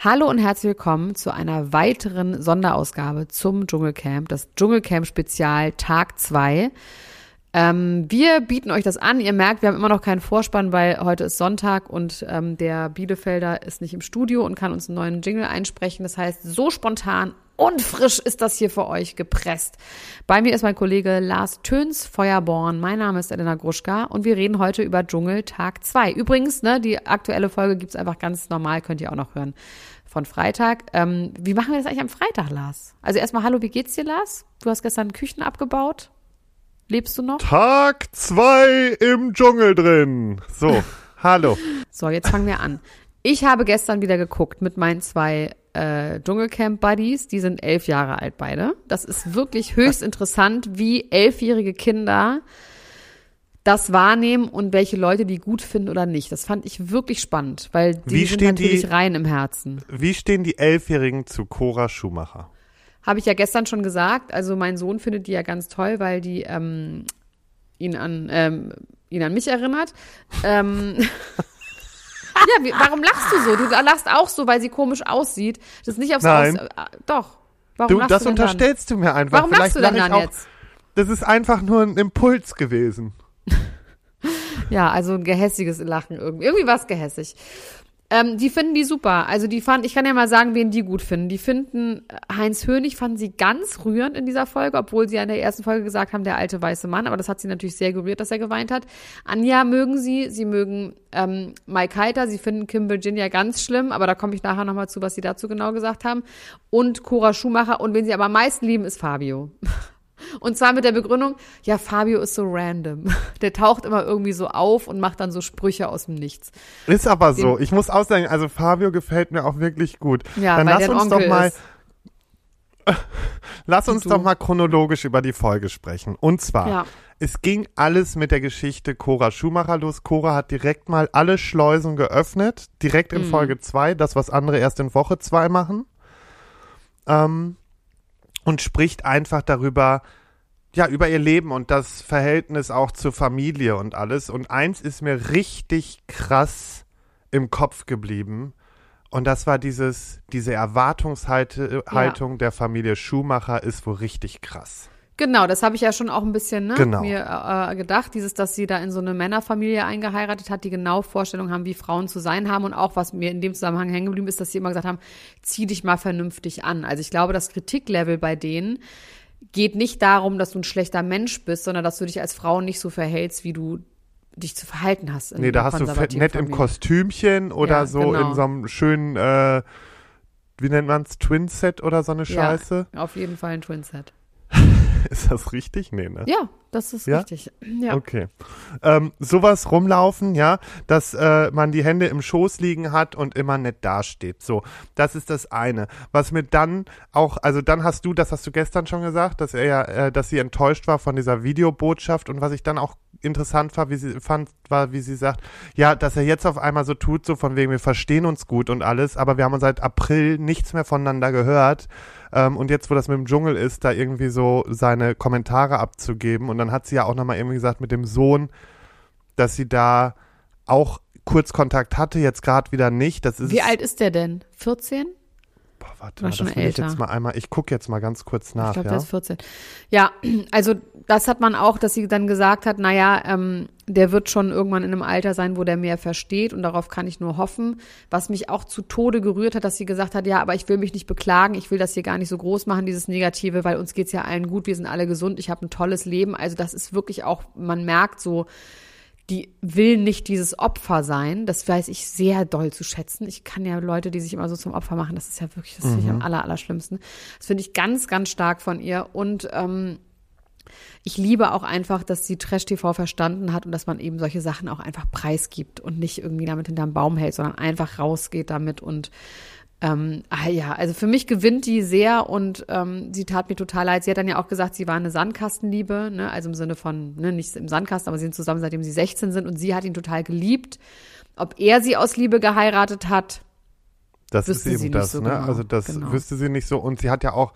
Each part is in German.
Hallo und herzlich willkommen zu einer weiteren Sonderausgabe zum Dschungelcamp, das Dschungelcamp Spezial Tag 2. Ähm, wir bieten euch das an. Ihr merkt, wir haben immer noch keinen Vorspann, weil heute ist Sonntag und ähm, der Bielefelder ist nicht im Studio und kann uns einen neuen Jingle einsprechen. Das heißt, so spontan und frisch ist das hier für euch gepresst. Bei mir ist mein Kollege Lars Töns Feuerborn. Mein Name ist Elena Gruschka und wir reden heute über Dschungel Tag 2. Übrigens, ne, die aktuelle Folge gibt's einfach ganz normal, könnt ihr auch noch hören von Freitag. Ähm, wie machen wir das eigentlich am Freitag, Lars? Also erstmal, hallo, wie geht's dir, Lars? Du hast gestern Küchen abgebaut. Lebst du noch? Tag zwei im Dschungel drin. So, hallo. So, jetzt fangen wir an. Ich habe gestern wieder geguckt mit meinen zwei äh, Dschungelcamp-Buddies. Die sind elf Jahre alt beide. Das ist wirklich höchst interessant, wie elfjährige Kinder das wahrnehmen und welche Leute die gut finden oder nicht. Das fand ich wirklich spannend, weil die Wie sind stehen natürlich die- rein im Herzen. Wie stehen die Elfjährigen zu Cora Schumacher? Habe ich ja gestern schon gesagt. Also mein Sohn findet die ja ganz toll, weil die ähm, ihn an ähm, ihn an mich erinnert. Ähm, ja, wie, warum lachst du so? Du lachst auch so, weil sie komisch aussieht. Das ist nicht aufs Nein. Aus äh, doch. Warum Du, lachst das du denn dann? unterstellst du mir einfach. Warum Vielleicht lachst du denn lach dann auch, jetzt? Das ist einfach nur ein Impuls gewesen. Ja, also ein gehässiges Lachen irgendwie. Irgendwie war es gehässig. Ähm, die finden die super. Also die fand, ich kann ja mal sagen, wen die gut finden. Die finden äh, Heinz Hönig fanden sie ganz rührend in dieser Folge, obwohl sie ja in der ersten Folge gesagt haben, der alte weiße Mann. Aber das hat sie natürlich sehr gerührt, dass er geweint hat. Anja mögen sie, sie mögen ähm, Mike Heiter, sie finden Kim Virginia ganz schlimm, aber da komme ich nachher nochmal zu, was sie dazu genau gesagt haben. Und Cora Schumacher. Und wen sie aber am meisten lieben, ist Fabio. Und zwar mit der Begründung, ja, Fabio ist so random. Der taucht immer irgendwie so auf und macht dann so Sprüche aus dem Nichts. Ist aber so. Ich muss auch sagen, also Fabio gefällt mir auch wirklich gut. Ja, Dann lass uns Onkel doch mal, ist. lass uns doch mal chronologisch über die Folge sprechen. Und zwar, Ja. es ging alles mit der Geschichte Cora Schumacher los. Cora hat direkt mal alle Schleusen geöffnet, direkt Mhm. in Folge zwei, das was andere erst in Woche zwei machen. Ähm, und spricht einfach darüber, ja, über ihr Leben und das Verhältnis auch zur Familie und alles. Und eins ist mir richtig krass im Kopf geblieben. Und das war dieses, diese Erwartungshaltung der Familie Schumacher ist wohl richtig krass. Genau, das habe ich ja schon auch ein bisschen ne, Genau. mir äh, gedacht, dieses, dass sie da in so eine Männerfamilie eingeheiratet hat, die genau Vorstellungen haben, wie Frauen zu sein haben und auch, was mir in dem Zusammenhang hängen geblieben ist, dass sie immer gesagt haben, zieh dich mal vernünftig an. Also ich glaube, das Kritiklevel bei denen geht nicht darum, dass du ein schlechter Mensch bist, sondern dass du dich als Frau nicht so verhältst, wie du dich zu verhalten hast. in Nee, da hast du nett im Familien. Kostümchen oder Ja, so genau. in so einem schönen, äh, wie nennt man's, Twin-Set oder so eine Scheiße. Ja, auf jeden Fall ein Twinset. Ist das richtig? Nee, ne? Ja, das ist Ja? richtig. Ja. Okay. Ähm, sowas rumlaufen, ja, dass äh, man die Hände im Schoß liegen hat und immer nett dasteht. So, das ist das eine. Was mir dann auch, also dann hast du, das hast du gestern schon gesagt, dass er ja, äh, dass sie enttäuscht war von dieser Videobotschaft und was ich dann auch interessant war, wie sie fand, war, wie sie sagt, ja, dass er jetzt auf einmal so tut, so von wegen, wir verstehen uns gut und alles, aber wir haben seit April nichts mehr voneinander gehört. Ähm, und jetzt, wo das mit dem Dschungel ist, da irgendwie so seine Kommentare abzugeben. Und dann hat sie ja auch nochmal irgendwie gesagt mit dem Sohn, dass sie da auch kurz Kontakt hatte, jetzt gerade wieder nicht. Das ist Wie alt ist der denn? 14? Boah, warte War mal, schon das will ich älter. jetzt mal einmal. Ich gucke jetzt mal ganz kurz nach, Ich glaube, ja. der ist 14. Ja, also das hat man auch, dass sie dann gesagt hat, naja, ähm, der wird schon irgendwann in einem Alter sein, wo der mehr versteht und darauf kann ich nur hoffen. Was mich auch zu Tode gerührt hat, dass sie gesagt hat, ja, aber ich will mich nicht beklagen, ich will das hier gar nicht so groß machen, dieses Negative, weil uns geht's ja allen gut, wir sind alle gesund, ich habe ein tolles Leben. Also das ist wirklich auch, man merkt so, die will nicht dieses Opfer sein. Das weiß ich sehr doll zu schätzen. Ich kann ja Leute, die sich immer so zum Opfer machen, das ist ja wirklich, das finde ich am aller, allerschlimmsten. Das finde ich ganz, ganz stark von ihr. Und ähm, ich liebe auch einfach, dass sie Trash-TV verstanden hat und dass man eben solche Sachen auch einfach preisgibt und nicht irgendwie damit hinterm Baum hält, sondern einfach rausgeht damit und ähm, ah ja, also für mich gewinnt die sehr und ähm, sie tat mir total leid. Sie hat dann ja auch gesagt, sie war eine Sandkastenliebe, ne? also im Sinne von, ne, nicht im Sandkasten, aber sie sind zusammen, seitdem sie 16 sind und sie hat ihn total geliebt. Ob er sie aus Liebe geheiratet hat, Das wüsste ist sie eben nicht das, so ne? genau. Also das Genau. wüsste sie nicht so. Und sie hat ja auch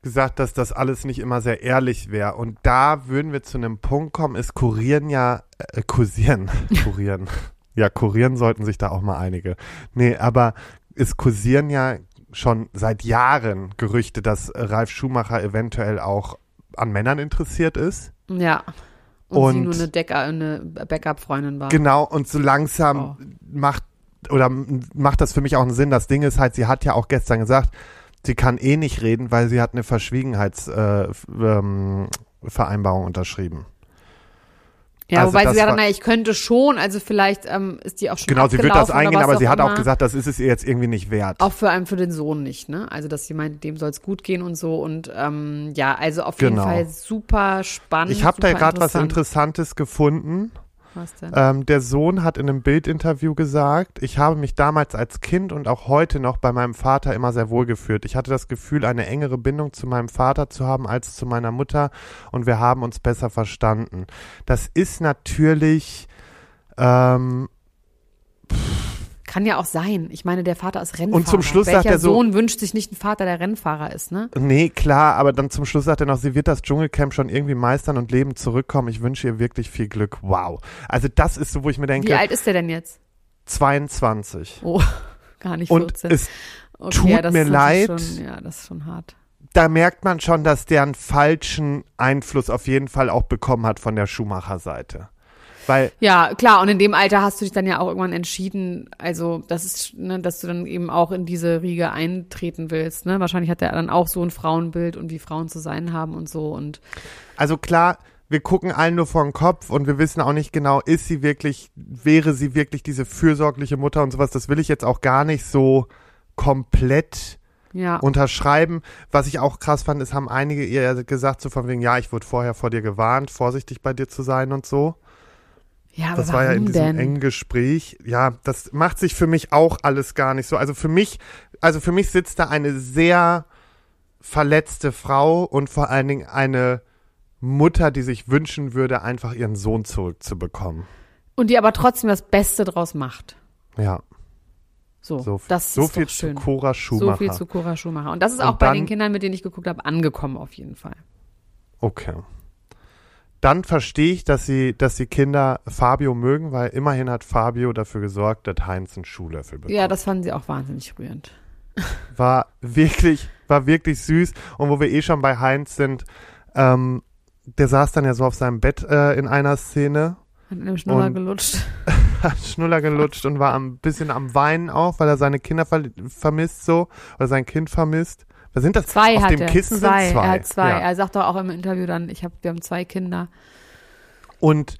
gesagt, dass das alles nicht immer sehr ehrlich wäre. Und da würden wir zu einem Punkt kommen, es kurieren ja, äh, kursieren, kurieren. Ja, kurieren sollten sich da auch mal einige. Nee, aber es kursieren ja schon seit Jahren Gerüchte, dass Ralf Schumacher eventuell auch an Männern interessiert ist. Ja. Und, Und- sie nur eine, Decker, eine Backup-Freundin war. Genau, und so langsam Oh. macht oder macht das für mich auch einen Sinn. Das Ding ist halt, sie hat ja auch gestern gesagt, sie kann eh nicht reden, weil sie hat eine Verschwiegenheitsvereinbarung äh, ähm, unterschrieben. Ja, also wobei sie gesagt hat, war- na, ich könnte schon, also vielleicht ähm, ist die auch schon Genau, sie wird das eingehen, aber sie hat auch gesagt, das ist es ihr jetzt irgendwie nicht wert. Auch für einen, für den Sohn nicht, ne? Also, dass sie meint, dem soll es gut gehen und so. Und ähm, ja, also auf jeden Genau. Fall super spannend. Ich habe da gerade was interessant. Interessantes gefunden. Was denn? Ähm, der Sohn hat in einem Bildinterview gesagt, ich habe mich damals als Kind und auch heute noch bei meinem Vater immer sehr wohl gefühlt. Ich hatte das Gefühl, eine engere Bindung zu meinem Vater zu haben als zu meiner Mutter und wir haben uns besser verstanden. Das ist natürlich, ähm, Kann ja auch sein. Ich meine, der Vater ist Rennfahrer. Und zum Schluss Welcher sagt er so- Sohn wünscht sich nicht einen Vater, der Rennfahrer ist, ne? nee, klar, aber dann zum Schluss sagt er noch, sie wird das Dschungelcamp schon irgendwie meistern und lebend zurückkommen. Ich wünsche ihr wirklich viel Glück. Wow. Also das ist so, wo ich mir Wie denke, alt ist der denn jetzt? 22. Oh, gar nicht Und 14. es okay, tut ja, mir leid. Schon, ja, das ist schon hart. da merkt man schon, dass der einen falschen Einfluss auf jeden Fall auch bekommen hat von der Schumacher-Seite. Weil, Ja, klar, und in dem Alter hast du dich dann ja auch irgendwann entschieden, also das ist, ne, dass du dann eben auch in diese Riege eintreten willst, ne? Wahrscheinlich hat er dann auch so ein Frauenbild und wie Frauen zu sein haben und so und also klar, wir gucken allen nur vor den Kopf und wir wissen auch nicht genau, ist sie wirklich, wäre sie wirklich diese fürsorgliche Mutter und sowas. Das will ich jetzt auch gar nicht so komplett ja. unterschreiben. Was ich auch krass fand, ist, haben einige ihr gesagt, so von wegen, ja, ich wurde vorher vor dir gewarnt, vorsichtig bei dir zu sein und so. Ja, Das war ja in diesem denn? engen Gespräch. Ja, das macht sich für mich auch alles gar nicht so. Also für mich, also für mich sitzt da eine sehr verletzte Frau und vor allen Dingen eine Mutter, die sich wünschen würde, einfach ihren Sohn zurückzubekommen. Und die aber trotzdem das Beste draus macht. Ja, So, so, das so ist viel doch schön. zu Cora so Schumacher. viel zu Cora Schumacher. Und das ist Und auch bei dann- den Kindern, mit denen ich geguckt habe, angekommen auf jeden Fall. Okay. Dann verstehe ich, dass sie, dass die Kinder Fabio mögen, weil immerhin hat Fabio dafür gesorgt, dass Heinz einen Schuhlöffel bekommt. Ja, das fanden sie auch wahnsinnig rührend. war wirklich, war wirklich süß. Und wo wir eh schon bei Heinz sind, ähm, der saß dann ja so auf seinem Bett äh, in einer Szene, Hat in dem Schnuller gelutscht. hat Schnuller gelutscht und war ein bisschen am Weinen auch, weil er seine Kinder ver vermisst so, oder sein Kind vermisst. Was sind das? Zwei auf hat dem er. Kissen zwei. sind zwei. Er hat zwei. Ja. Er sagt doch auch im Interview dann, ich hab, wir haben zwei Kinder Und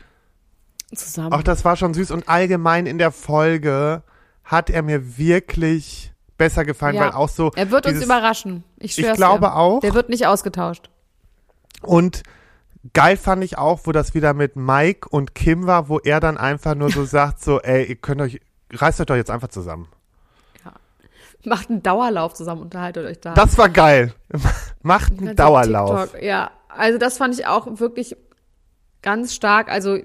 zusammen. auch das war schon süß. Und allgemein in der Folge hat er mir wirklich besser gefallen, Ja. weil auch so. er wird uns dieses- überraschen. Ich Ich glaube dir. auch. Der wird nicht ausgetauscht. Und geil fand ich auch, wo das wieder mit Mike und Kim war, wo er dann einfach nur so sagt, so, ey, ihr könnt euch, reißt euch doch jetzt einfach zusammen. Macht einen Dauerlauf zusammen, unterhaltet euch da. Das war geil. Macht einen Dauerlauf. TikTok, Ja, also das fand ich auch wirklich ganz stark. Also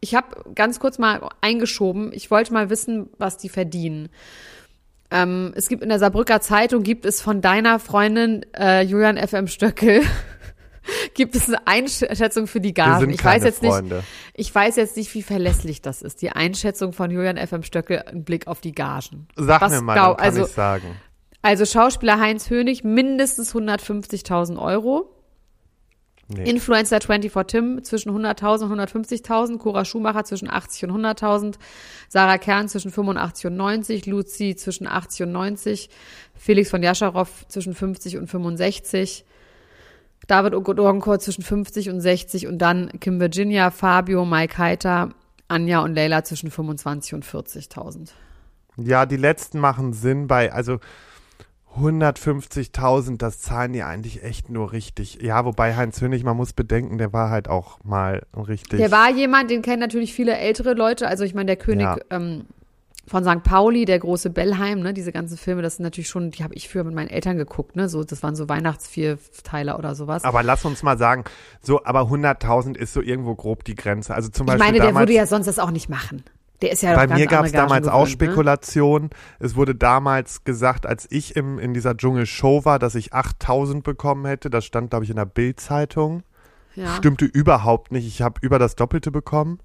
ich habe ganz kurz mal eingeschoben. Ich wollte mal wissen, was die verdienen. Ähm, es gibt in der Saarbrücker Zeitung gibt es von deiner Freundin äh, Julian FM Stöckel gibt es eine Einschätzung für die Gagen. Ich weiß jetzt nicht, Freunde. ich weiß jetzt nicht, wie verlässlich das ist. Die Einschätzung von Julian FM Stöckel im Blick auf die Gagen. Sag Was mir mal, glaub- kann also- ich sagen. Also Schauspieler Heinz Hönig mindestens 150.000 Euro. Nee. Influencer 24 Tim zwischen 100.000 und 150.000, Cora Schumacher zwischen 80 und 100.000, Sarah Kern zwischen 85 und 90, Luzi zwischen 80 und 90, Felix von Jascharow zwischen 50 und 65, David Ogodonkor zwischen 50 und 60 und dann Kim Virginia, Fabio, Mike Heiter, Anja und Leila zwischen 25 und 40.000. Ja, die letzten machen Sinn bei, also 150.000, das zahlen die eigentlich echt nur richtig. Ja, wobei Heinz Hönig, man muss bedenken, der war halt auch mal richtig. Der war jemand, den kennen natürlich viele ältere Leute. Also ich meine, der König Ja. ähm, von St. Pauli, der große Bellheim, ne, diese ganzen Filme, das sind natürlich schon, die habe ich früher mit meinen Eltern geguckt, ne? So, das waren so Weihnachtsvierteiler oder sowas. aber lass uns mal sagen, so, aber 100.000 ist so irgendwo grob die Grenze. Also zum ich Beispiel meine, der damals, würde ja sonst das auch nicht machen. Der ist ja bei mir gab es damals auch gewöhnt, ne? Spekulationen. Es wurde damals gesagt, als ich im, in dieser Dschungelshow war, dass ich 8.000 bekommen hätte. Das stand, glaube ich, in der Bild-Zeitung. Ja. Stimmte überhaupt nicht. Ich habe über das Doppelte bekommen.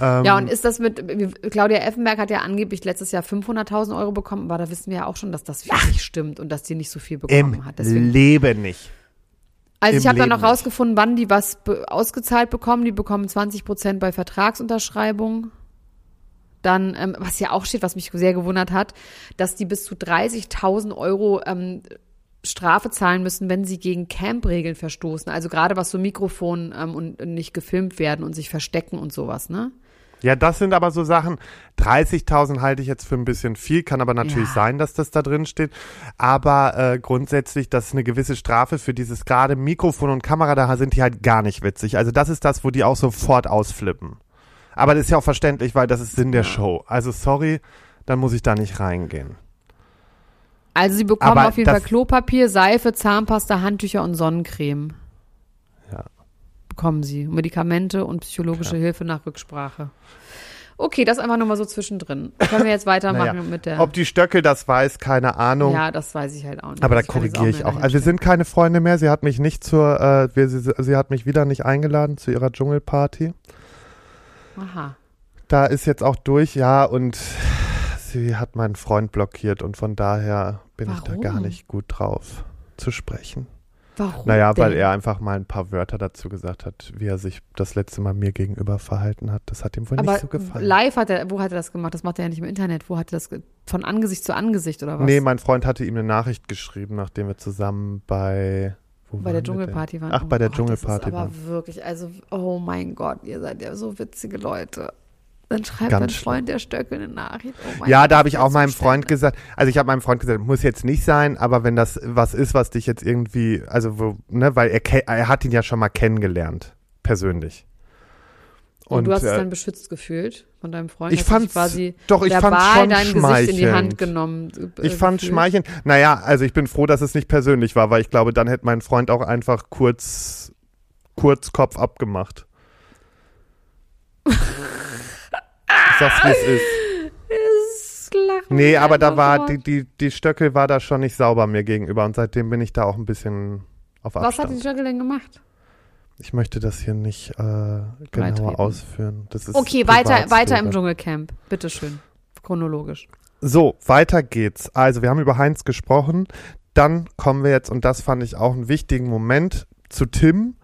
Ähm, Ja, und ist das mit, Claudia Effenberg hat ja angeblich letztes Jahr 500.000 Euro bekommen, aber da wissen wir ja auch schon, dass das nicht stimmt und dass die nicht so viel bekommen Im hat. Deswegen, Leben nicht. also im ich habe dann noch rausgefunden, wann die was be- ausgezahlt bekommen. Die bekommen 20 Prozent bei Vertragsunterschreibung. Dann, ähm, was ja auch steht, was mich sehr gewundert hat, dass die bis zu 30.000 Euro ähm, Strafe zahlen müssen, wenn sie gegen Camp-Regeln verstoßen. Also gerade was so Mikrofon ähm, und nicht gefilmt werden und sich verstecken und sowas, ne? Ja, das sind aber so Sachen. 30.000 halte ich jetzt für ein bisschen viel, kann aber natürlich Ja. sein, dass das da drin steht. Aber äh, grundsätzlich, das ist eine gewisse Strafe für dieses gerade Mikrofon und Kamera, da sind die halt gar nicht witzig. Also das ist das, wo die auch sofort ausflippen. Aber das ist ja auch verständlich, weil das ist Sinn der Show. Also sorry, dann muss ich da nicht reingehen. Also sie bekommen Aber auf jeden Fall Klopapier, Seife, Zahnpasta, Handtücher und Sonnencreme. Bekommen sie. Medikamente und psychologische Hilfe nach Rücksprache. Okay, das einfach nur mal so zwischendrin. Können wir jetzt weitermachen Naja, mit der. Ob die Stöckel das weiß, keine Ahnung. ja, das weiß ich halt auch nicht. Aber da korrigiere ich auch. Also wir sind keine Freunde mehr. Sie hat mich nicht zur, äh, wir, sie, sie hat mich wieder nicht eingeladen zu ihrer Dschungelparty. Aha. Da ist jetzt auch durch, ja, und sie hat meinen Freund blockiert und von daher bin ich da gar Warum? nicht gut drauf zu sprechen. Warum? Naja, weil denn? er einfach mal ein paar Wörter dazu gesagt hat, wie er sich das letzte Mal mir gegenüber verhalten hat. Das hat ihm wohl Aber nicht so gefallen. live hat er, wo hat er das gemacht? Das macht er ja nicht im Internet. Wo hat er das, von Angesicht zu Angesicht oder was? Nee, mein Freund hatte ihm eine Nachricht geschrieben, nachdem wir zusammen bei wo bei waren der Dschungelparty waren. Ach, Oh bei der Gott, Dschungelparty Das ist waren. aber wirklich, also, oh mein Gott, ihr seid ja so witzige Leute. Dann schreibt Ganz dein. Freund der Stöckel eine Nachricht. Oh Ja, Gott, da habe ich auch meinem Freund gesagt, also ich habe meinem Freund gesagt, muss jetzt nicht sein, aber wenn das was ist, was dich jetzt irgendwie, also wo, ne, weil er, er hat ihn ja schon mal kennengelernt, persönlich. Und, du hast äh, dich dann beschützt gefühlt von deinem Freund. Ich fand's- quasi doch, ich fand's schon dein Gesicht in die Hand schmeichelnd. genommen. äh, ich fand schmeichelnd. Naja, also ich bin froh, dass es nicht persönlich war, weil ich glaube, dann hätte mein Freund auch einfach kurz, kurz Kopf abgemacht. ich sag's, wie es ist. Nee, aber da war, die, die, die Stöckel war da schon nicht sauber mir gegenüber und seitdem bin ich da auch ein bisschen auf Was hat Abstand. die Stöckel denn gemacht? Ich möchte das hier nicht äh, Beitreten. genauer ausführen. Das ist Okay, weiter, weiter im Dschungelcamp. Bitteschön. Chronologisch. So, weiter geht's. Also, wir haben über Heinz gesprochen. Dann kommen wir jetzt, und das fand ich auch einen wichtigen Moment, zu Tim.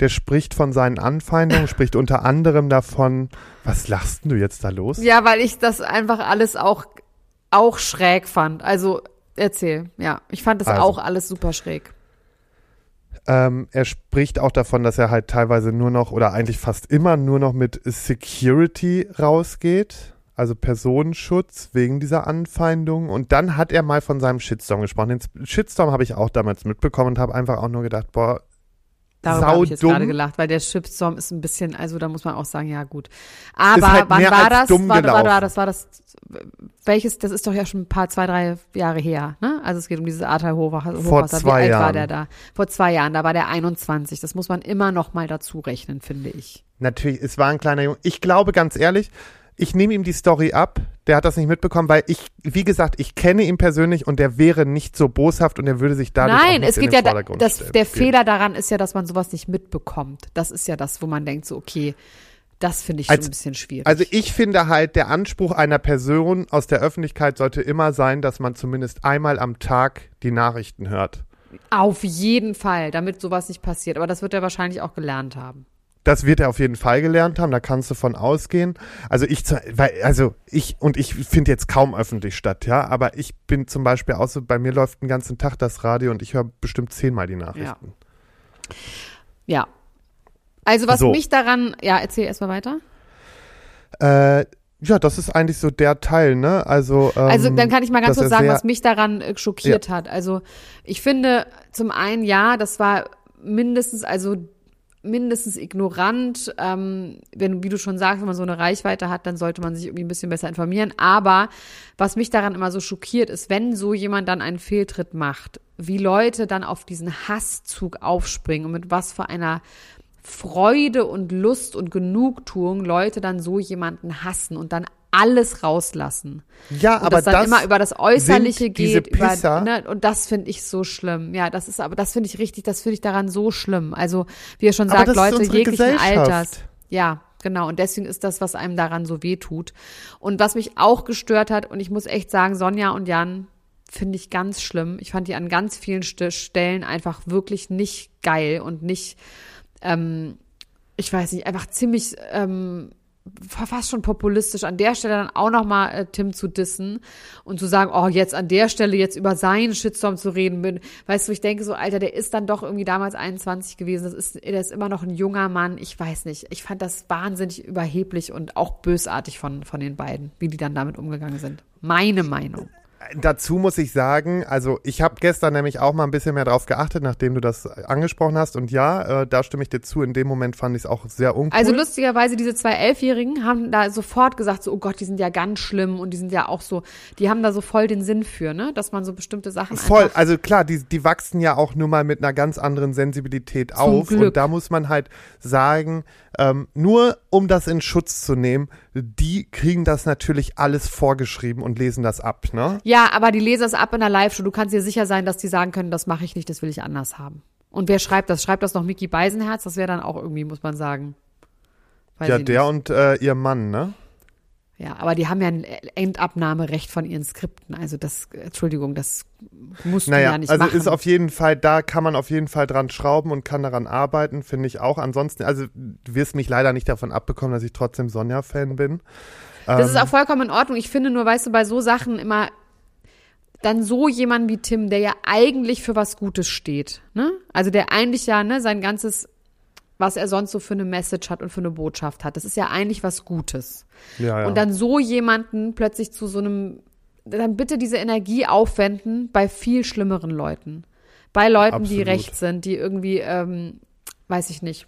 Der spricht von seinen Anfeindungen, spricht unter anderem davon, was lachst du jetzt da los? Ja, weil ich das einfach alles auch, auch schräg fand. Also, erzähl. Ja, ich fand das Also. auch alles super schräg. Ähm, er spricht auch davon, dass er halt teilweise nur noch oder eigentlich fast immer nur noch mit Security rausgeht, also Personenschutz wegen dieser Anfeindung. Und dann hat er mal von seinem Shitstorm gesprochen. Den Shitstorm habe ich auch damals mitbekommen und habe einfach auch nur gedacht, boah, Darüber habe ich jetzt gerade gelacht, weil der Shitstorm ist ein bisschen, also da muss man auch sagen, ja gut. Aber halt wann war das? dumm War, war, war das? War das? Welches? Das ist doch ja schon ein paar, zwei, drei Jahre her. Ne? Also es geht um dieses Ahrtal Hochwasser. Vor Wie zwei alt war Jahren. der da? Vor zwei Jahren. Da war der 21. Das muss man immer noch mal dazu rechnen, finde ich. Natürlich, es war ein kleiner Junge. Ich glaube ganz ehrlich, ich nehme ihm die Story ab. Der hat das nicht mitbekommen, weil ich, wie gesagt, ich kenne ihn persönlich und der wäre nicht so boshaft und er würde sich dadurch auch Nein, nicht es in geht den ja, Vordergrund das, stellen. der Fehler daran ist ja, dass man sowas nicht mitbekommt. Das ist ja das, wo man denkt, so, okay, das finde ich schon Als- ein bisschen schwierig. Also ich finde halt, der Anspruch einer Person aus der Öffentlichkeit sollte immer sein, dass man zumindest einmal am Tag die Nachrichten hört. Auf jeden Fall, damit sowas nicht passiert. Aber das wird er wahrscheinlich auch gelernt haben. Das wird er auf jeden Fall gelernt haben, da kannst du von ausgehen. Also ich, weil, also ich, und ich finde jetzt kaum öffentlich statt, ja, aber ich bin zum Beispiel auch so, bei mir läuft den ganzen Tag das Radio und ich höre bestimmt zehnmal die Nachrichten. Ja. Also was So. mich daran, ja, erzähl erstmal weiter. Äh, ja, das ist eigentlich so der Teil, ne? Also, ähm, Also dann kann ich mal ganz kurz sagen, was mich daran äh, schockiert hat. Also ich finde zum einen, ja, das war mindestens, also mindestens ignorant. Ähm, wenn, wie du schon sagst, wenn man so eine Reichweite hat, dann sollte man sich irgendwie ein bisschen besser informieren. Aber was mich daran immer so schockiert, ist, wenn so jemand dann einen Fehltritt macht, wie Leute dann auf diesen Hasszug aufspringen und mit was für einer Freude und Lust und Genugtuung Leute dann so jemanden hassen und dann alles rauslassen. Ja, Und aber das dann das immer über das Äußerliche geht. Über, ne, und das finde ich so schlimm. Ja, das ist aber, das finde ich richtig, das finde ich daran so schlimm. Also, wie ihr schon sagt, Leute jeglichen. Alters. Ja, genau. Und deswegen ist das, was einem daran so weh tut. Und was mich auch gestört hat, und ich muss echt sagen, Sonja und Jan finde ich ganz schlimm. Ich fand die an ganz vielen St Stellen einfach wirklich nicht geil und nicht, ähm, ich weiß nicht, einfach ziemlich ähm, fast schon populistisch an der Stelle dann auch nochmal äh, Tim zu dissen und zu sagen, oh, jetzt an der Stelle jetzt über seinen Shitstorm zu reden bin. Weißt du, ich denke so, Alter, der ist dann doch irgendwie damals 21 gewesen. Das ist, der ist immer noch ein junger Mann. Ich weiß nicht. Ich fand das wahnsinnig überheblich und auch bösartig von, von den beiden, wie die dann damit umgegangen sind. Meine Meinung dazu muss ich sagen, also ich habe gestern nämlich auch mal ein bisschen mehr drauf geachtet, nachdem du das angesprochen hast. Und ja, äh, da stimme ich dir zu. In dem Moment fand ich es auch sehr uncool. Also lustigerweise, diese zwei Elfjährigen haben da sofort gesagt, so, oh Gott, die sind ja ganz schlimm und die sind ja auch so, die haben da so voll den Sinn für, ne? Dass man so bestimmte Sachen. Voll, also klar, die, die wachsen ja auch nur mal mit einer ganz anderen Sensibilität auf. Glück. Und da muss man halt sagen, ähm, nur um das in Schutz zu nehmen, die kriegen das natürlich alles vorgeschrieben und lesen das ab, ne? Ja, aber die lesen es ab in der Live-Show. Du kannst dir sicher sein, dass die sagen können, das mache ich nicht, das will ich anders haben. Und wer schreibt das? Schreibt das noch Mickey Beisenherz? Das wäre dann auch irgendwie, muss man sagen. Weiß ja, der und äh, ihr Mann, ne? Ja, aber die haben ja ein Endabnahmerecht von ihren Skripten. Also das, Entschuldigung, das musst naja, du ja nicht also machen. Also ist auf jeden Fall, da kann man auf jeden Fall dran schrauben und kann daran arbeiten, finde ich auch. Ansonsten, also du wirst mich leider nicht davon abbekommen, dass ich trotzdem Sonja-Fan bin. Das ähm, ist auch vollkommen in Ordnung. Ich finde nur, weißt du, bei so Sachen immer dann so jemand wie Tim, der ja eigentlich für was Gutes steht, ne? Also der eigentlich ja, ne, sein ganzes was er sonst so für eine Message hat und für eine Botschaft hat. Das ist ja eigentlich was Gutes. Ja, ja. Und dann so jemanden plötzlich zu so einem, dann bitte diese Energie aufwenden bei viel schlimmeren Leuten. Bei Leuten, Absolut. die recht sind, die irgendwie, ähm, weiß ich nicht,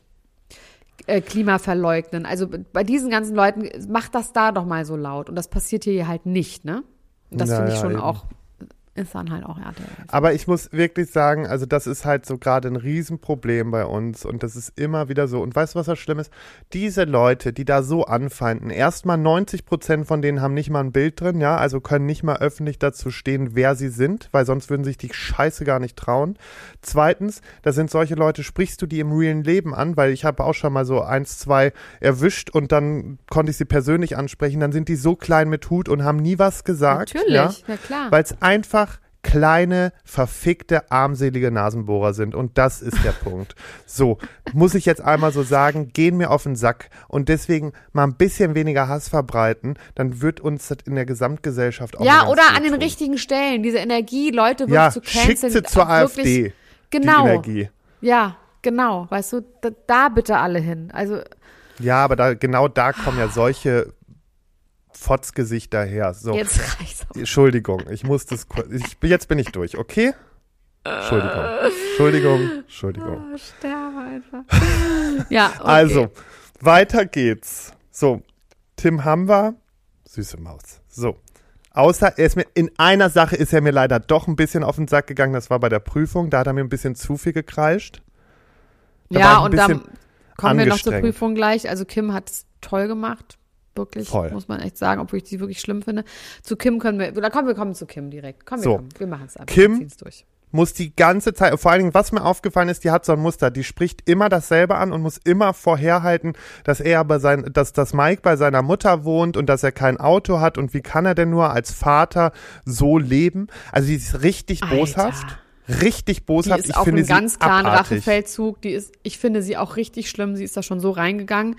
äh, Klima verleugnen. Also bei diesen ganzen Leuten, macht das da doch mal so laut. Und das passiert hier halt nicht, ne? Und das ja, finde ich schon auch ist dann halt auch RTL. Aber ich muss wirklich sagen, also das ist halt so gerade ein Riesenproblem bei uns und das ist immer wieder so. Und weißt du, was das schlimm ist? Diese Leute, die da so anfeinden, erstmal 90 Prozent von denen haben nicht mal ein Bild drin, ja, also können nicht mal öffentlich dazu stehen, wer sie sind, weil sonst würden sich die Scheiße gar nicht trauen. Zweitens, da sind solche Leute, sprichst du die im realen Leben an, weil ich habe auch schon mal so eins, zwei erwischt und dann konnte ich sie persönlich ansprechen, dann sind die so klein mit Hut und haben nie was gesagt. Natürlich, ja, ja klar. Weil es einfach kleine, verfickte, armselige Nasenbohrer sind. Und das ist der Punkt. So, muss ich jetzt einmal so sagen, gehen mir auf den Sack und deswegen mal ein bisschen weniger Hass verbreiten, dann wird uns das in der Gesamtgesellschaft auch Ja, oder an den richtigen Stellen, diese Energie, Leute wirklich ja, zu canceln. Schickt zur AfD. Genau. Die Energie. Ja, genau. Weißt du, da, da bitte alle hin. Also. Ja, aber da, genau da kommen ja solche Fotzgesicht daher. So. Jetzt reicht's. Auch. Entschuldigung, ich muss das ich, jetzt bin ich durch, okay? Entschuldigung. Entschuldigung, Entschuldigung. Oh, sterbe einfach. ja, okay. Also, weiter geht's. So, Tim haben wir. Süße Maus. So. Außer er ist mir, in einer Sache ist er mir leider doch ein bisschen auf den Sack gegangen, das war bei der Prüfung, da hat er mir ein bisschen zu viel gekreischt. Da ja, und dann kommen wir noch zur Prüfung gleich. Also Kim hat es toll gemacht wirklich, Voll. muss man echt sagen, obwohl ich die wirklich schlimm finde. Zu Kim können wir, da kommen wir kommen zu Kim direkt. Komm, wir, so. kommen, wir machen es ab. Kim muss die ganze Zeit, vor allen Dingen, was mir aufgefallen ist, die hat so ein Muster, die spricht immer dasselbe an und muss immer vorherhalten, dass er aber sein, dass das Mike bei seiner Mutter wohnt und dass er kein Auto hat und wie kann er denn nur als Vater so leben? Also die ist richtig Alter. boshaft richtig boshaft. Die ist ich auf einen ganz klaren Rachefeldzug. Die ist, ich finde sie auch richtig schlimm. Sie ist da schon so reingegangen.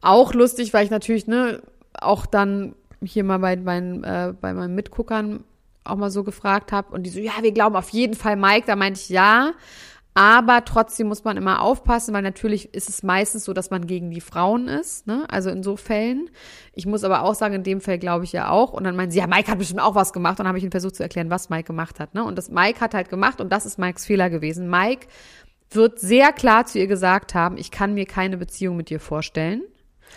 Auch lustig, weil ich natürlich, ne, auch dann hier mal bei, meinen, äh, bei meinen Mitguckern auch mal so gefragt habe und die so, ja, wir glauben auf jeden Fall Mike. Da meinte ich ja. Aber trotzdem muss man immer aufpassen, weil natürlich ist es meistens so, dass man gegen die Frauen ist, ne? Also in so Fällen. Ich muss aber auch sagen, in dem Fall glaube ich ja auch. Und dann meinen sie, ja, Mike hat bestimmt auch was gemacht. Und dann habe ich ihnen versucht zu erklären, was Mike gemacht hat, ne? Und das Mike hat halt gemacht und das ist Mikes Fehler gewesen. Mike wird sehr klar zu ihr gesagt haben, ich kann mir keine Beziehung mit dir vorstellen.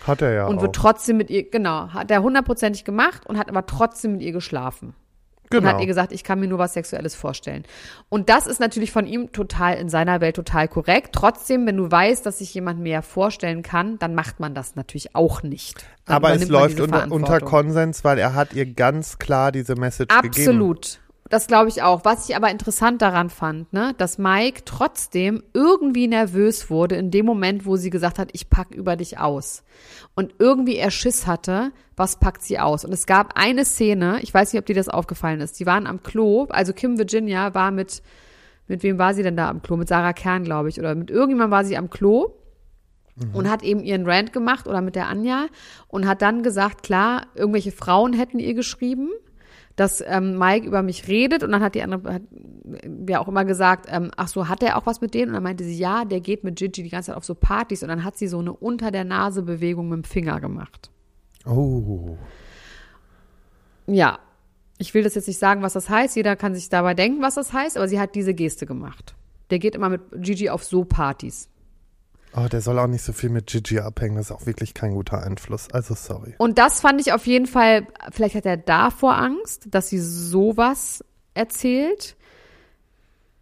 Hat er ja. Und auch. wird trotzdem mit ihr, genau, hat er hundertprozentig gemacht und hat aber trotzdem mit ihr geschlafen. Genau. Und hat genau. ihr gesagt, ich kann mir nur was Sexuelles vorstellen. Und das ist natürlich von ihm total in seiner Welt total korrekt. Trotzdem, wenn du weißt, dass sich jemand mehr vorstellen kann, dann macht man das natürlich auch nicht. Dann Aber es läuft unter, unter, Konsens, weil er hat ihr ganz klar diese Message Absolut. gegeben. Absolut. Das glaube ich auch. Was ich aber interessant daran fand, ne, dass Mike trotzdem irgendwie nervös wurde in dem Moment, wo sie gesagt hat, ich pack über dich aus. Und irgendwie er Schiss hatte, was packt sie aus? Und es gab eine Szene, ich weiß nicht, ob dir das aufgefallen ist. Die waren am Klo, also Kim Virginia war mit, mit wem war sie denn da am Klo? Mit Sarah Kern, glaube ich, oder mit irgendjemandem war sie am Klo. Und hat eben ihren Rant gemacht oder mit der Anja und hat dann gesagt, klar, irgendwelche Frauen hätten ihr geschrieben dass ähm, Mike über mich redet und dann hat die andere, hat, wer auch immer gesagt, ähm, ach so, hat er auch was mit denen? Und dann meinte sie, ja, der geht mit Gigi die ganze Zeit auf so Partys und dann hat sie so eine unter der Nase Bewegung mit dem Finger gemacht. Oh. Ja, ich will das jetzt nicht sagen, was das heißt. Jeder kann sich dabei denken, was das heißt, aber sie hat diese Geste gemacht. Der geht immer mit Gigi auf so Partys. Oh, der soll auch nicht so viel mit Gigi abhängen. Das ist auch wirklich kein guter Einfluss. Also sorry. Und das fand ich auf jeden Fall, vielleicht hat er davor Angst, dass sie sowas erzählt.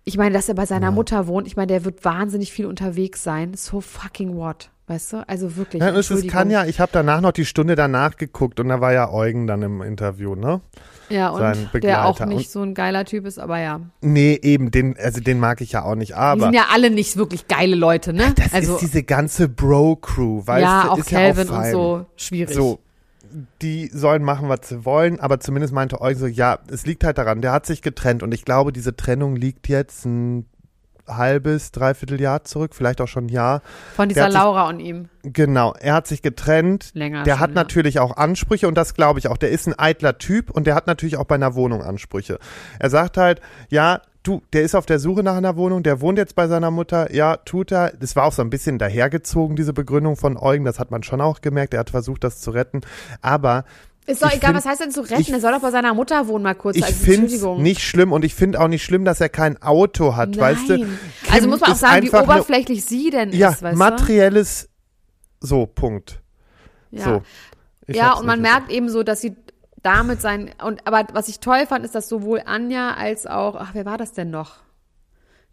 Ich meine, dass er bei seiner Ja. Mutter wohnt. Ich meine, der wird wahnsinnig viel unterwegs sein. So fucking what? Weißt du? Also wirklich. Ja, es, kann ja, ich habe danach noch die Stunde danach geguckt und da war ja Eugen dann im Interview, ne? Ja, sein und der auch Begleiter. nicht Und- so ein geiler Typ ist, aber ja. Nee, eben, den, also den mag ich ja auch nicht, Die aber sind ja alle nicht wirklich geile Leute, ne? das also, ist diese ganze Bro-Crew, weißt ja, du, auch ist Calvin ja auch und so. Schwierig. So, die sollen machen, was sie wollen, aber zumindest meinte Eugen so, ja, es liegt halt daran, der hat sich getrennt und ich glaube, diese Trennung liegt jetzt ein halbes, dreiviertel Jahr zurück, vielleicht auch schon ein Jahr. Von dieser sich- Laura und ihm. Genau, er hat sich getrennt. Länger Der schon, hat ja. natürlich auch Ansprüche und das glaube ich auch. Der ist ein eitler Typ und der hat natürlich auch bei einer Wohnung Ansprüche. Er sagt halt, ja, du, der ist auf der Suche nach einer Wohnung, der wohnt jetzt bei seiner Mutter, ja, tut er. Das war auch so ein bisschen dahergezogen, diese Begründung von Eugen, das hat man schon auch gemerkt. Er hat versucht, das zu retten. Aber Ist doch Ich egal, find- was heißt denn zu retten? er soll doch bei seiner Mutter wohnen, mal kurz. ich also, finde nicht schlimm und ich finde auch nicht schlimm, dass er kein Auto hat, Nein. weißt du? also muss man auch sagen, wie einfach eine- oberflächlich sie denn Ja, ist, weißt materielles, so, Punkt. Ja, So. Ja und man merkt eben so, dass sie damit sein, und aber was ich toll fand, ist, dass sowohl Anja als auch, ach, wer war das denn noch?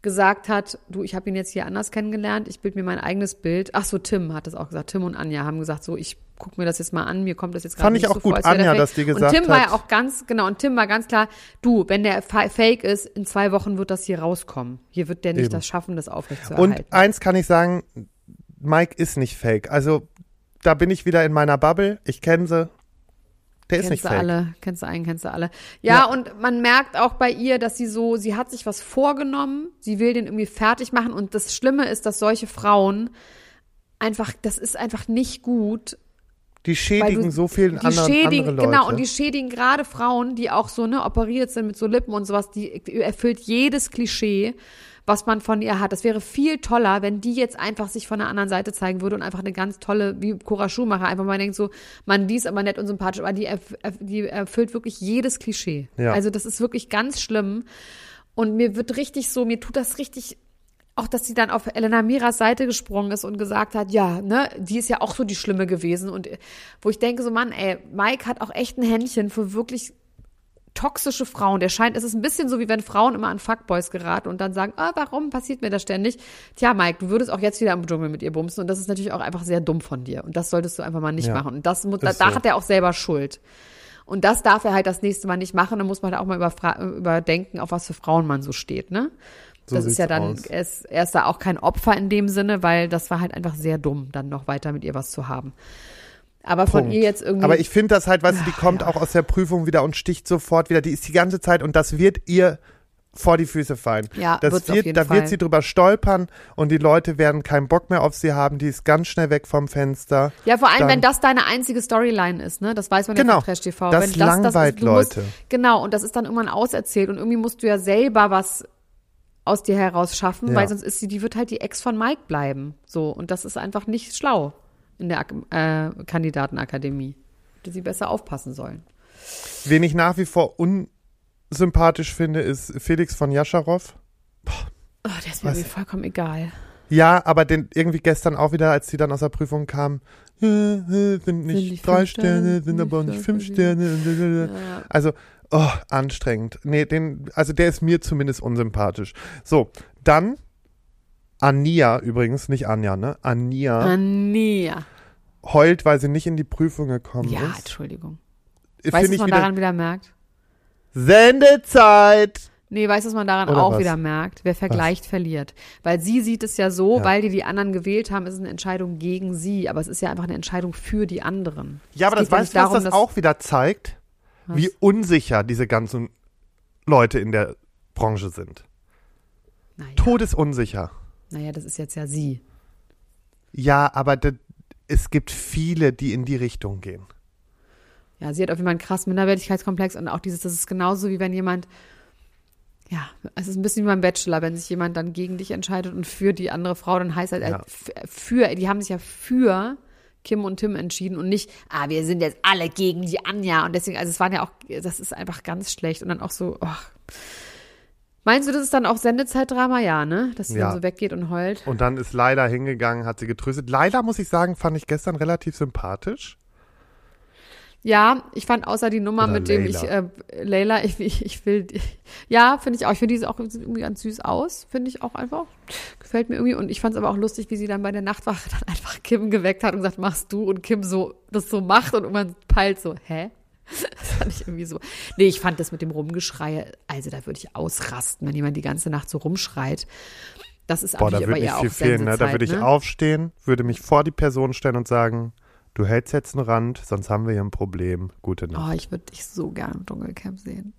Gesagt hat, du, ich habe ihn jetzt hier anders kennengelernt, ich bilde mir mein eigenes Bild. Ach so, Tim hat das auch gesagt. Tim und Anja haben gesagt, so, ich guck mir das jetzt mal an, mir kommt das jetzt gerade Fand nicht ich auch so gut, vor, als wäre der Anja, Fake. dass die gesagt Und Tim war hat- ja auch ganz, genau, und Tim war ganz klar, du, wenn der Fa- Fake ist, in zwei Wochen wird das hier rauskommen. Hier wird der nicht Eben. das schaffen, das aufrechtzuerhalten. Und eins kann ich sagen, Mike ist nicht fake. Also da bin ich wieder in meiner Bubble. Ich kenne sie. Der ist Kennst nicht du fake. alle, kennst du einen, kennst du alle. Ja, Ja. und man merkt auch bei ihr, dass sie so, sie hat sich was vorgenommen, sie will den irgendwie fertig machen und das Schlimme ist, dass solche Frauen einfach, das ist einfach nicht gut. Die schädigen du- so vielen anderen schädigen, andere Leute. Genau, und die schädigen gerade Frauen, die auch so, ne, operiert sind mit so Lippen und sowas, die erfüllt jedes Klischee, was man von ihr hat. Das wäre viel toller, wenn die jetzt einfach sich von der anderen Seite zeigen würde und einfach eine ganz tolle, wie Cora Schumacher, einfach mal denkt so, man, die ist aber nett und sympathisch, aber die, erf- die erfüllt wirklich jedes Klischee. Ja. Also das ist wirklich ganz schlimm. Und mir wird richtig so, mir tut das richtig, auch dass sie dann auf Elena Miras Seite gesprungen ist und gesagt hat, ja, ne, die ist ja auch so die Schlimme gewesen. Und wo ich denke so, Mann, ey, Mike hat auch echt ein Händchen für wirklich toxische Frauen. Der scheint, es ist ein bisschen so, wie wenn Frauen immer an Fuckboys geraten und dann sagen, ah, warum passiert mir das ständig? Tja, Mike, du würdest auch jetzt wieder im Dschungel mit ihr bumsen und das ist natürlich auch einfach sehr dumm von dir. Und das solltest du einfach mal nicht Ja, machen. Und das, mu- da, da so. hat er auch selber Schuld. Und das darf er halt das nächste Mal nicht machen. Dann muss man halt auch mal überdenken, auf was für Frauen man so steht, ne? So das ist ja dann, aus. ist, er ist da auch kein Opfer in dem Sinne, weil das war halt einfach sehr dumm, dann noch weiter mit ihr was zu haben. Aber von Punkt. ihr jetzt irgendwie. Aber ich finde das halt, weißt du, die kommt ja. auch aus der Prüfung wieder und sticht sofort wieder. Die ist die ganze Zeit und das wird ihr vor die Füße fallen. Ja, das wird, da Fall. wird sie drüber stolpern und die Leute werden keinen Bock mehr auf sie haben. Die ist ganz schnell weg vom Fenster. Ja, vor allem, Dann- wenn das deine einzige Storyline ist, ne? Das weiß man ja Genau. von Trash TV. Das wenn langweilt du musst, Leute. Genau, und das ist dann irgendwann auserzählt und irgendwie musst du ja selber was aus dir heraus schaffen, Ja. weil sonst ist sie, die wird halt die Ex von Mike bleiben. So, und das ist einfach nicht schlau in der äh, Kandidatenakademie. Hätte sie besser aufpassen sollen. Wen ich nach wie vor unsympathisch finde, ist Felix von Jascharow. Oh, der ist mir vollkommen egal. Ja, aber den irgendwie gestern auch wieder, als die dann aus der Prüfung kam, ja, äh, sind nicht die drei Sterne, Sterne, sind aber auch nicht fünf Sterne. Ja. Also, oh, anstrengend. Nee, den, also der ist mir zumindest unsympathisch. So, dann Ania übrigens, nicht Anja, ne? Ania Ania. heult, weil sie nicht in die Prüfung gekommen Ja, ist. Entschuldigung. Finde Weißt du, was man wieder, daran wieder merkt? Sendezeit. Nee, weißt du, was man daran Oder auch was? wieder merkt? Wer vergleicht, verliert. Weil sie sieht es ja so, Ja. weil die die anderen gewählt haben, ist es eine Entscheidung gegen sie. Aber es ist ja einfach eine Entscheidung für die anderen. Ja, aber Es das geht ja weißt du, was darum, das auch wieder zeigt? Was? Wie unsicher diese ganzen Leute in der Branche sind. Naja, Todesunsicher. Naja, das ist jetzt ja sie. Ja, aber da- es gibt viele, die in die Richtung gehen. Ja, sie hat auf jeden Fall einen krassen Minderwertigkeitskomplex und auch dieses, das ist genauso wie wenn jemand, ja, es ist ein bisschen wie beim Bachelor, wenn sich jemand dann gegen dich entscheidet und für die andere Frau, dann heißt halt, Ja. äh, f- für, die haben sich ja für Kim und Tim entschieden und nicht, ah, wir sind jetzt alle gegen die Anja und deswegen, also es waren ja auch, das ist einfach ganz schlecht und dann auch so, ach. Meinst du, das ist dann auch Sendezeitdrama? Ja, ne? Dass sie Ja. dann so weggeht und heult. Und dann ist Leila hingegangen, hat sie getröstet. Leila, muss ich sagen, fand ich gestern relativ sympathisch. Ja, ich fand außer die Nummer Oder mit dem ich, äh, Leila, ich, ich, ich will, ja, finde ich auch. Ich finde die sieht auch irgendwie ganz süß aus, finde ich auch einfach. Gefällt mir irgendwie. Und ich fand es aber auch lustig, wie sie dann bei der Nachtwache dann einfach Kim geweckt hat und gesagt, machst du? Und Kim so, das so macht und irgendwann peilt so, hä? Fand ich irgendwie so. Nee, ich fand das mit dem Rumgeschrei, also da würde ich ausrasten, wenn jemand die ganze Nacht so rumschreit. Das ist Boah, da würde aber nicht ja viel auch fehlen. Ne? Da würde ich ne? aufstehen, würde mich vor die Person stellen und sagen, du hältst jetzt einen Rand, sonst haben wir hier ein Problem. Gute Nacht. Oh, ich würde dich so gerne im Dschungelcamp sehen.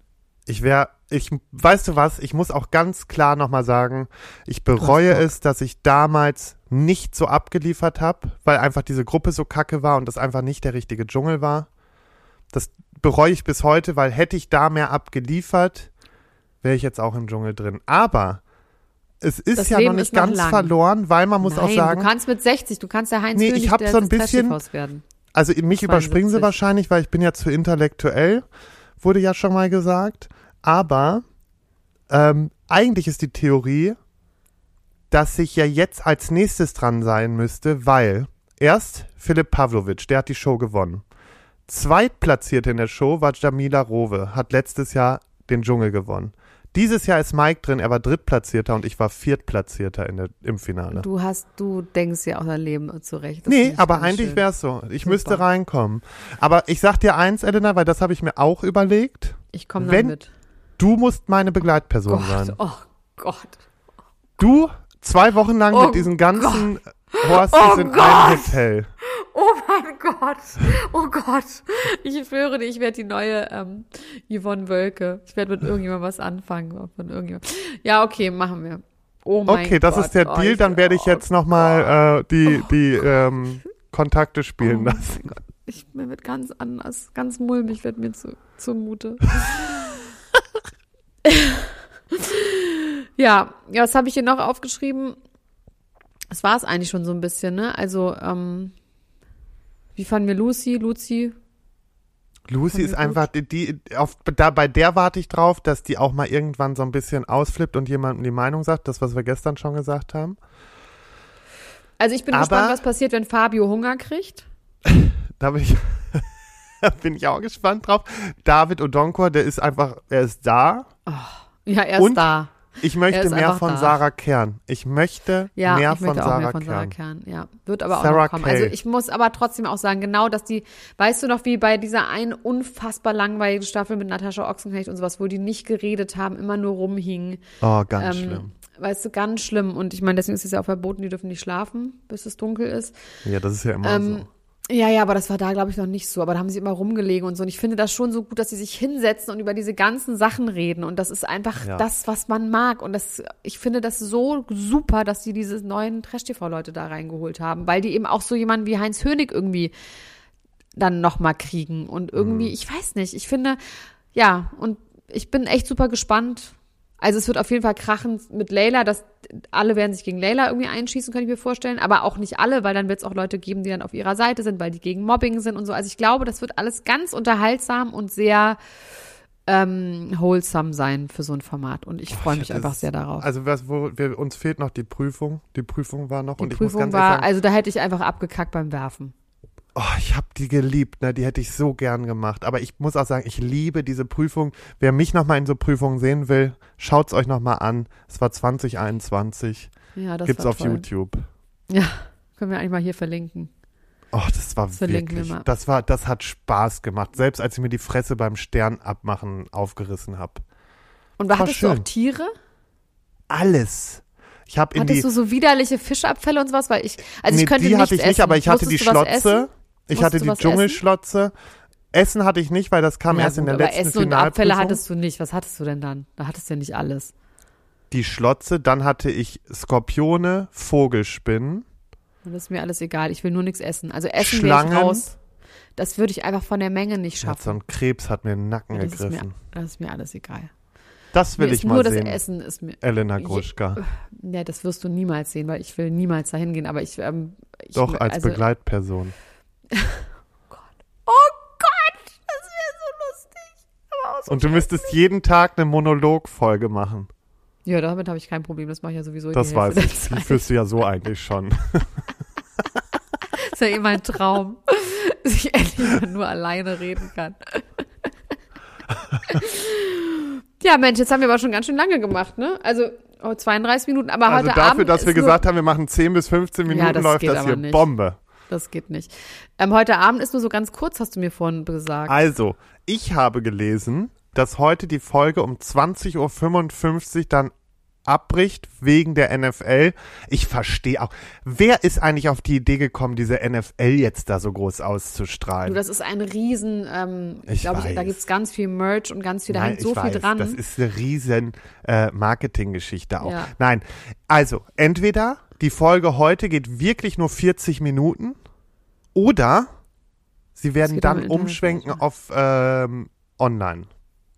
Ich wäre, ich, weißt du was, ich muss auch ganz klar nochmal sagen, ich bereue es, dass ich damals nicht so abgeliefert habe, weil einfach diese Gruppe so kacke war und das einfach nicht der richtige Dschungel war. Das bereue ich bis heute, weil hätte ich da mehr abgeliefert, wäre ich jetzt auch im Dschungel drin. Aber es ist Das ja Leben noch nicht noch ganz lang. verloren, weil man muss Nein, auch sagen, du kannst mit 60, du kannst der Heinz Nee, ich hab der- so ein bisschen- werden. Also mich überspringen sie 72. wahrscheinlich, weil ich bin ja zu intellektuell, wurde ja schon mal gesagt. Aber ähm, eigentlich ist die Theorie, dass ich ja jetzt als nächstes dran sein müsste, weil erst Philipp Pavlovic, der hat die Show gewonnen. Zweitplatzierte in der Show war Jamila Rowe, hat letztes Jahr den Dschungel gewonnen. Dieses Jahr ist Mike drin, er war Drittplatzierter und ich war Viertplatzierter in der, im Finale. Du hast, du denkst ja auch dein Leben zurecht. Das Nee, aber eigentlich wäre es so. Ich Super. müsste reinkommen. Aber ich sag dir eins, Elena, weil das habe ich mir auch überlegt. Ich komme dann mit. Du musst meine Begleitperson Gott, sein. oh Gott. Du zwei Wochen lang Oh mit diesen ganzen Horsties Oh in Gott. einem Hotel. Oh Gott. Oh Gott. Ich schwöre dir, ich werde die neue ähm, Yvonne Wölke. Ich werde mit irgendjemandem was anfangen. Von irgendjemand. Ja, okay, machen wir. Oh mein Okay, das Gott. ist der Oh, Deal. Dann werde ich oh jetzt nochmal äh, die, die ähm, Kontakte spielen Oh lassen. Gott. Ich mir wird ganz anders, ganz mulmig wird mir zu, zumute. ja, ja, was habe ich hier noch aufgeschrieben? Das war es eigentlich schon so ein bisschen, ne? Also, ähm, wie fanden wir Lucy? Lucy? Lucy ist einfach, die, die auf, da, bei der warte ich drauf, dass die auch mal irgendwann so ein bisschen ausflippt und jemandem die Meinung sagt, das, was wir gestern schon gesagt haben. Also ich bin Aber- gespannt, was passiert, wenn Fabio Hunger kriegt. Da bin ich, bin ich auch gespannt drauf. David Odonkor, der ist einfach, er ist da. Ja, er ist Und? da. Ich möchte mehr von da. Sarah Kern. Ich möchte Ja, mehr ich von möchte auch Sarah mehr von Sarah Kern. Kern. Ja, wird aber auch Sarah noch kommen. Kay. Also ich muss aber trotzdem auch sagen, genau, dass die, weißt du noch, wie bei dieser einen unfassbar langweiligen Staffel mit Natascha Ochsenknecht und sowas, wo die nicht geredet haben, immer nur rumhingen. Oh, ganz Ähm, schlimm. Weißt du, ganz schlimm. Und ich meine, deswegen ist es ja auch verboten, die dürfen nicht schlafen, bis es dunkel ist. Ja, das ist ja immer Ähm, so. Ja, ja, aber das war da, glaube ich, noch nicht so. Aber da haben sie immer rumgelegen und so. Und ich finde das schon so gut, dass sie sich hinsetzen und über diese ganzen Sachen reden. Und das ist einfach Ja. das, was man mag. Und das, ich finde das so super, dass sie diese neuen Trash-TV-Leute da reingeholt haben. Weil die eben auch so jemanden wie Heinz Hönig irgendwie dann nochmal kriegen. Und irgendwie, ich weiß nicht, ich finde, ja, und ich bin echt super gespannt. Also es wird auf jeden Fall krachen mit Layla, dass alle werden sich gegen Layla irgendwie einschießen, kann ich mir vorstellen, aber auch nicht alle, weil dann wird es auch Leute geben, die dann auf ihrer Seite sind, weil die gegen Mobbing sind und so. Also ich glaube, das wird alles ganz unterhaltsam und sehr ähm, wholesome sein für so ein Format und ich freue mich einfach sehr darauf. Also was, wo, wir, uns fehlt noch die Prüfung. Die Prüfung war noch die und ich muss Prüfung ganz war, also da hätte ich einfach abgekackt beim Werfen. Oh, ich habe die geliebt, ne? Die hätte ich so gern gemacht. Aber ich muss auch sagen, ich liebe diese Prüfung. Wer mich noch mal in so Prüfungen sehen will, schaut's euch noch mal an. Es war 2021. Ja, das Gibt's auf toll. YouTube. Ja, können wir eigentlich mal hier verlinken. Oh, das war wir wirklich, mal. das war, das hat Spaß gemacht. Selbst als ich mir die Fresse beim Stern abmachen aufgerissen habe. Und war hattest du auch schön. Tiere? Alles. Ich habe in die, Hattest du so widerliche Fischabfälle und sowas? Weil ich, also nee, ich könnte die hatte ich nicht, essen. aber ich hatte die Musstest was essen? Schlotze. Ich hatte die was essen? Dschungelschlotze. Essen hatte ich nicht, weil das kam Ja, erst in gut, der aber letzten Essen und Abfälle hattest du nicht. Was hattest du denn dann? Da hattest du ja nicht alles. Die Schlotze, dann hatte ich Skorpione, Vogelspinnen, Und das ist mir alles egal. Ich will nur nichts essen. Also essen Schlangen. ich raus. Das würde ich einfach von der Menge nicht Ja, so schaffen. ein Krebs hat mir den Nacken Das ist, mir, gegriffen. das ist mir alles egal. Das will ich mal nur das sehen. Essen ist mir. Elena Gruschka. Ja, das wirst du niemals sehen, weil ich will niemals dahin gehen. Aber ich, ähm, ich Doch, als also, Begleitperson. Oh Gott, das wäre so lustig. Aber so Und du müsstest jeden Tag eine Monologfolge machen. Ja, damit habe ich kein Problem. Das mache ich ja sowieso Das weiß Hälfte ich. Die führst du ja so eigentlich schon. Das ist ja eh mein Traum, dass ich endlich nur alleine reden kann. ja, Mensch, jetzt haben wir aber schon ganz schön lange gemacht, ne? Also oh, 32 Minuten, aber Also heute dafür, Abend dass wir gesagt haben, wir machen 10 bis 15 Ja, Minuten, das läuft geht das aber hier nicht. Bombe. Das geht nicht. Ähm, heute Abend ist nur so ganz kurz, hast du mir vorhin gesagt. Also, ich habe gelesen, dass heute die Folge um 20.55 Uhr dann abbricht wegen der NFL. Ich verstehe auch. Wer ist eigentlich auf die Idee gekommen, diese NFL jetzt da so groß Du, auszustrahlen? das ist ein Riesen, ähm, Ich glaube da weiß. gibt's ganz viel Merch und ganz viel, da Nein, hängt so ich viel weiß, dran. Das ist eine riesen äh, Marketinggeschichte auch. Ja. Nein, also entweder die Folge heute geht wirklich nur 40 Minuten oder sie werden dann umschwenken auf ähm, online.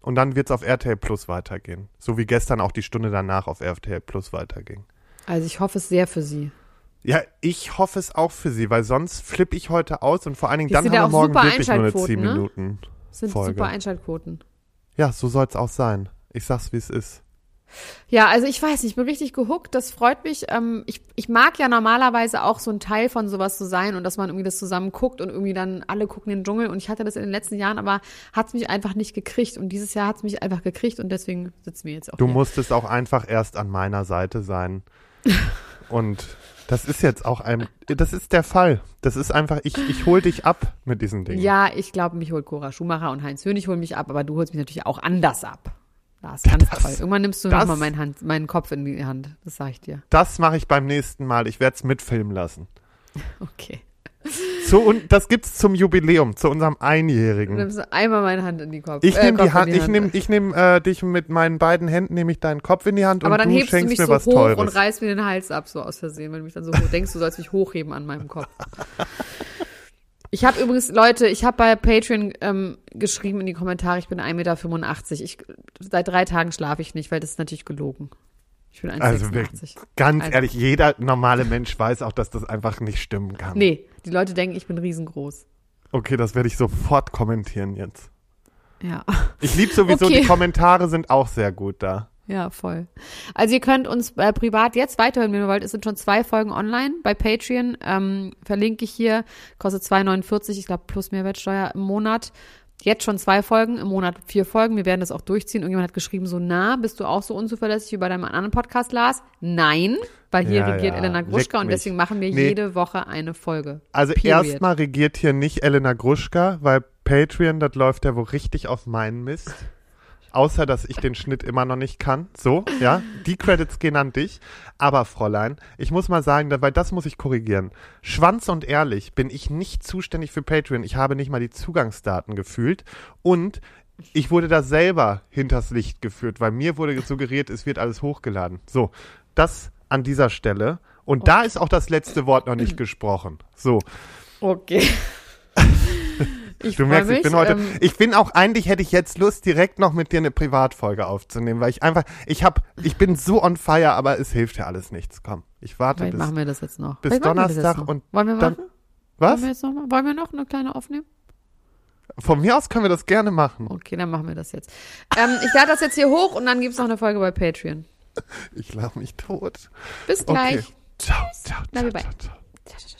Und dann wird es auf RTL Plus weitergehen. So wie gestern auch die Stunde danach auf RTL Plus weiterging. also ich hoffe es sehr für sie. Ja, ich hoffe es auch für sie, weil sonst flippe ich heute aus und vor allen Dingen dann haben wir auch morgen wirklich nur eine Einschaltquoten, 10 ne? Minuten. Das sind Folge. super Einschaltquoten. Ja, so soll es auch sein. Ich sag's, wie es ist. Ja, also ich weiß nicht, ich bin richtig gehuckt, das freut mich. Ähm, ich, ich mag ja normalerweise auch so ein Teil von sowas zu sein und dass man irgendwie das zusammen guckt und irgendwie dann alle gucken den Dschungel und ich hatte das in den letzten Jahren, aber hat's mich einfach nicht gekriegt und dieses Jahr hat's mich einfach gekriegt und deswegen sitzen wir jetzt auch Du hier. musstest auch einfach erst an meiner Seite sein. Und das ist jetzt auch ein, das ist der Fall. Das ist einfach, ich, ich hol dich ab mit diesen Dingen. Ja, ich glaube, mich holt Cora Schumacher und Heinz Hönig holen mich ab, aber du holst mich natürlich auch anders ab. Das ist ganz Das- toll. Irgendwann nimmst du nochmal meinen, Hand, meinen Kopf in die Hand. Das sag ich dir. Das mache ich beim nächsten Mal. Ich werde es mitfilmen lassen. Okay. So, und das gibt's zum Jubiläum, zu unserem Du Einjährigen. nimmst einmal meine Hand in die Kopf. Ich äh, nehme Kopf die Hand, ich nehme ich nehm, äh, dich mit meinen beiden Händen, nehme ich deinen Kopf in die Hand Aber und dann du hebst du schenkst mich mir so was hoch Teures. und reißt mir den Hals ab, so aus Versehen, wenn du mich dann so hoch denkst, du sollst mich hochheben an meinem Kopf. Ich habe übrigens, Leute, ich habe bei Patreon ähm, geschrieben in die Kommentare, ich bin 1,85 Meter. Ich, seit drei Tagen schlafe ich nicht, weil das ist natürlich gelogen. Ich bin 1,86 Also wirklich, ganz Also- ehrlich, jeder normale Mensch weiß auch, dass das einfach nicht stimmen kann. Nee, die Leute denken, ich bin riesengroß. Okay, das werde ich sofort kommentieren jetzt. Ja. Ich liebe sowieso, Okay. die Kommentare sind auch sehr gut da. Ja, voll. Also ihr könnt uns äh, privat jetzt weiterhören, wenn ihr wollt. Es sind schon zwei Folgen online bei Patreon. Ähm, verlinke ich hier. Kostet 2,49, ich glaube plus Mehrwertsteuer im Monat. Jetzt schon zwei Folgen, im Monat vier Folgen. Wir werden das auch durchziehen. Irgendjemand hat geschrieben, so na, bist du auch so unzuverlässig wie bei deinem anderen Podcast, Lars? Nein, weil hier Ja, regiert ja, Elena Gruschka leck und mich. deswegen machen wir Nee. jede Woche eine Folge. Also erstmal regiert hier nicht Elena Gruschka, weil Patreon, das läuft ja wohl richtig auf meinen Mist. Außer, dass ich den Schnitt immer noch nicht kann. So, ja. Die Credits gehen an dich. Aber, Fräulein, ich muss mal sagen, weil das muss ich korrigieren. Schwanz und ehrlich bin ich nicht zuständig für Patreon. Ich habe nicht mal die Zugangsdaten gefühlt. Und ich wurde da selber hinters Licht geführt, weil mir wurde suggeriert, es wird alles hochgeladen. So, das an dieser Stelle. Und da ist auch das letzte Wort noch nicht gesprochen. So. Okay. Ich Du merkst, mich. ich bin heute, ähm, ich bin auch eigentlich hätte ich jetzt Lust direkt noch mit dir eine Privatfolge aufzunehmen, weil ich einfach, ich hab, ich bin so on fire, aber es hilft ja alles nichts. Komm, ich warte Vielleicht bis, machen wir das jetzt noch. bis Vielleicht Donnerstag und Wollen wir dann- machen? was? Wollen wir jetzt noch mal? Wollen wir noch eine kleine aufnehmen? Von mir aus können wir das gerne machen. Okay, dann machen wir das jetzt. Ähm, ich lade das jetzt hier hoch und dann gibt's noch eine Folge bei Patreon. Ich lach mich tot. Bis Okay. gleich. Ciao, ciao, Love you, ciao, ciao, ciao.